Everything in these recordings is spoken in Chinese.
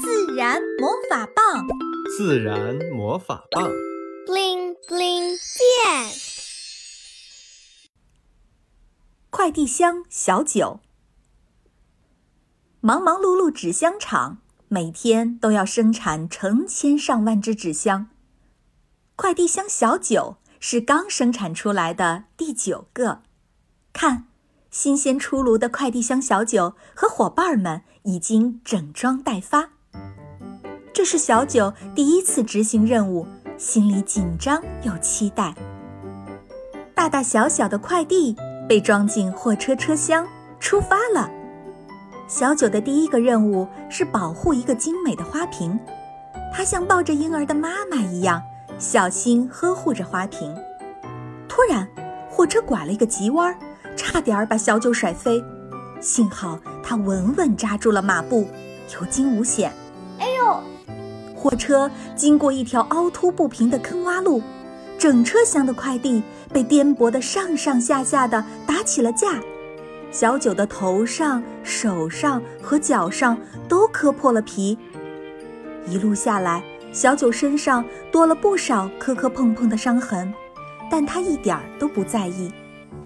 自然魔法棒，自然魔法棒，bling bling 变。快递箱小九，忙忙碌碌纸箱厂每天都要生产成千上万只纸箱。快递箱小九是刚生产出来的第九个，看。新鲜出炉的快递箱小九和伙伴们已经整装待发。这是小九第一次执行任务，心里紧张又期待。大大小小的快递被装进货车车厢，出发了。小九的第一个任务是保护一个精美的花瓶，他像抱着婴儿的妈妈一样，小心呵护着花瓶。突然，货车拐了一个急弯。差点把小九甩飞，幸好他稳稳扎住了马步，有惊无险。哎呦！货车经过一条凹凸不平的坑洼路，整车厢的快递被颠簸的上上下下的打起了架，小九的头上、手上和脚上都磕破了皮。一路下来，小九身上多了不少磕磕碰碰的伤痕，但他一点儿都不在意。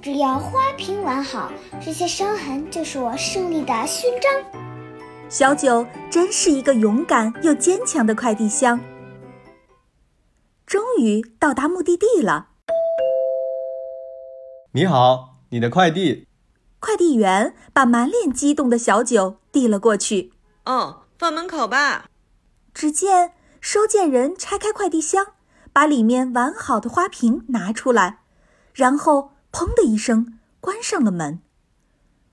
只要花瓶完好，这些伤痕就是我胜利的勋章。小九真是一个勇敢又坚强的快递箱。终于到达目的地了。你好，你的快递。快递员把满脸激动的小九递了过去。哦，放门口吧。只见收件人拆开快递箱，把里面完好的花瓶拿出来，然后。砰的一声，关上了门。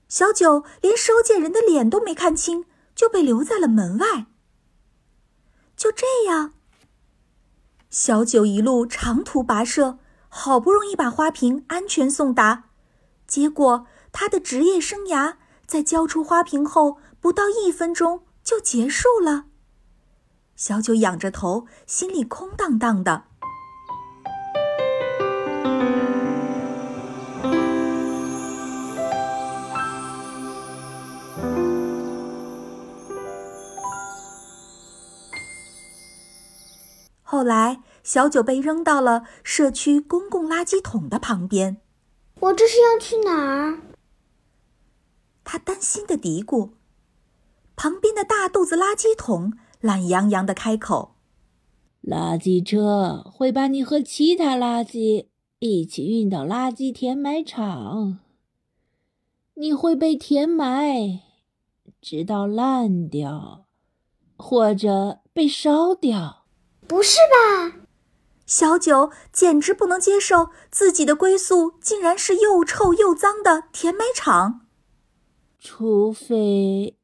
小九连收件人的脸都没看清，就被留在了门外。就这样，小九一路长途跋涉，好不容易把花瓶安全送达，结果他的职业生涯在交出花瓶后不到一分钟就结束了。小九仰着头，心里空荡荡的。后来，小九被扔到了社区公共垃圾桶的旁边。我这是要去哪儿？他担心的嘀咕。旁边的大肚子垃圾桶懒洋洋的开口：“垃圾车会把你和其他垃圾一起运到垃圾填埋场。你会被填埋，直到烂掉，或者被烧掉。”不是吧，小九简直不能接受自己的归宿竟然是又臭又脏的填埋场。除非，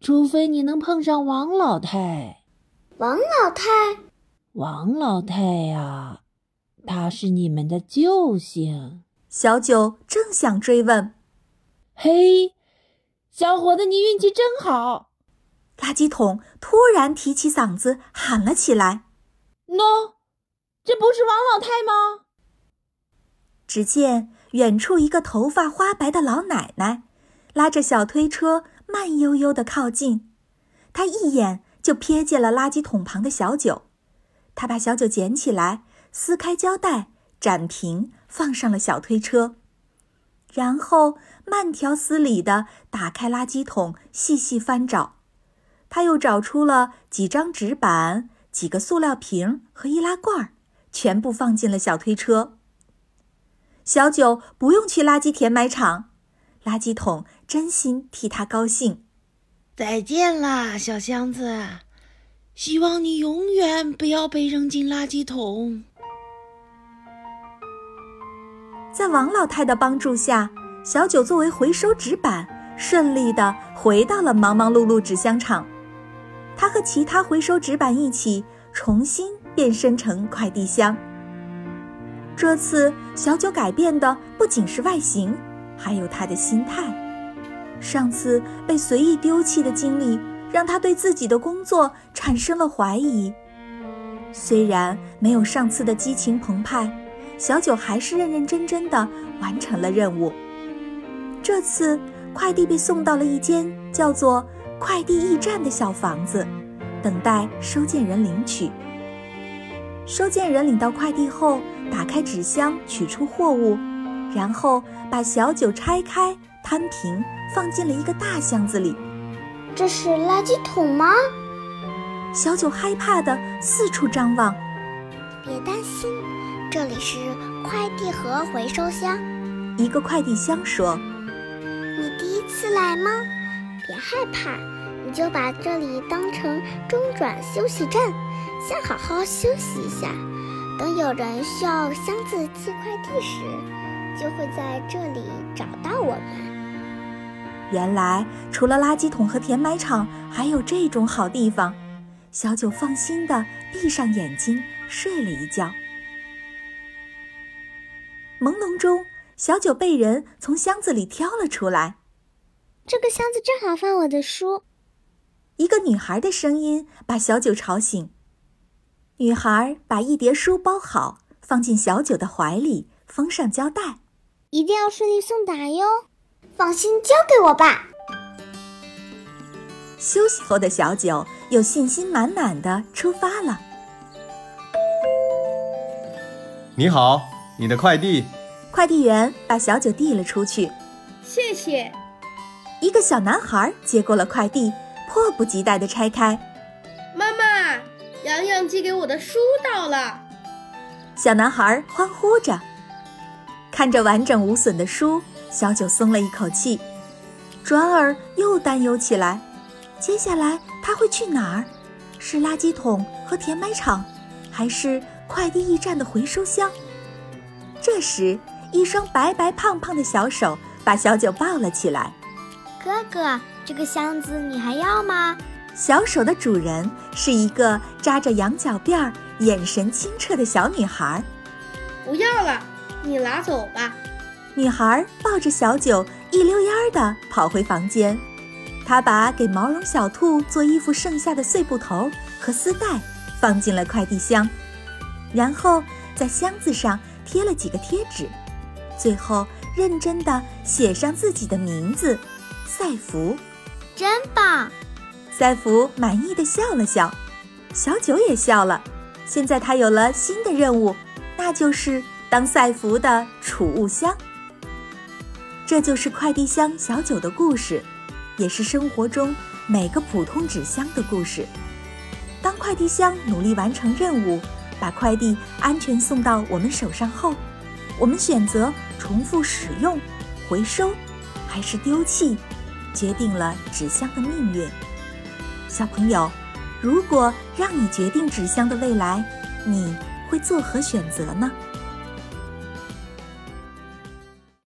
除非你能碰上王老太。王老太，王老太呀，她是你们的救星。小九正想追问，嘿，小伙子，你运气真好！垃圾桶突然提起嗓子喊了起来。喏，这不是王老太吗？只见远处一个头发花白的老奶奶，拉着小推车慢悠悠的靠近。她一眼就瞥见了垃圾桶旁的小九，她把小九捡起来，撕开胶带，展平，放上了小推车，然后慢条斯理的打开垃圾桶，细细翻找。他又找出了几张纸板。几个塑料瓶和易拉罐，全部放进了小推车。小九不用去垃圾填埋场，垃圾桶真心替他高兴。再见啦，小箱子！希望你永远不要被扔进垃圾桶。在王老太的帮助下，小九作为回收纸板，顺利的回到了忙忙碌碌纸箱厂。他和其他回收纸板一起重新变身成快递箱。这次小九改变的不仅是外形，还有他的心态。上次被随意丢弃的经历，让他对自己的工作产生了怀疑。虽然没有上次的激情澎湃，小九还是认认真真的完成了任务。这次快递被送到了一间叫做……快递驿站的小房子，等待收件人领取。收件人领到快递后，打开纸箱，取出货物，然后把小九拆开，摊平，放进了一个大箱子里。这是垃圾桶吗？小九害怕的四处张望。别担心，这里是快递盒回收箱。一个快递箱说：“你第一次来吗？别害怕，你就把这里当成中转休息站，先好好休息一下。等有人需要箱子寄快递时，就会在这里找到我们。”原来，除了垃圾桶和填埋场，还有这种好地方。小九放心的闭上眼睛睡了一觉。朦胧中，小九被人从箱子里挑了出来。这个箱子正好放我的书。一个女孩的声音把小九吵醒。女孩把一叠书包好，放进小九的怀里，封上胶带。一定要顺利送达哟！放心，交给我吧。休息后的小九又信心满满的出发了。你好，你的快递。快递员把小九递了出去。谢谢。一个小男孩接过了快递，迫不及待地拆开。妈妈，洋洋寄给我的书到了。小男孩欢呼着，看着完整无损的书，小九松了一口气。转而又担忧起来。接下来他会去哪儿？是垃圾桶和填埋场，还是快递驿站的回收箱？这时，一双白白胖胖的小手把小九抱了起来。哥哥，这个箱子你还要吗？小手的主人是一个扎着羊角辫儿、眼神清澈的小女孩。不要了，你拿走吧。女孩抱着小九，一溜烟儿地跑回房间。她把给毛绒小兔做衣服剩下的碎布头和丝带放进了快递箱，然后在箱子上贴了几个贴纸，最后认真地写上自己的名字——赛福。真棒！赛福满意的笑了笑，小九也笑了。现在他有了新的任务，那就是当赛福的储物箱。这就是快递箱小九的故事。也是生活中每个普通纸箱的故事。当快递箱努力完成任务，把快递安全送到我们手上后，我们选择重复使用、回收，还是丢弃，决定了纸箱的命运。小朋友，如果让你决定纸箱的未来，你会作何选择呢？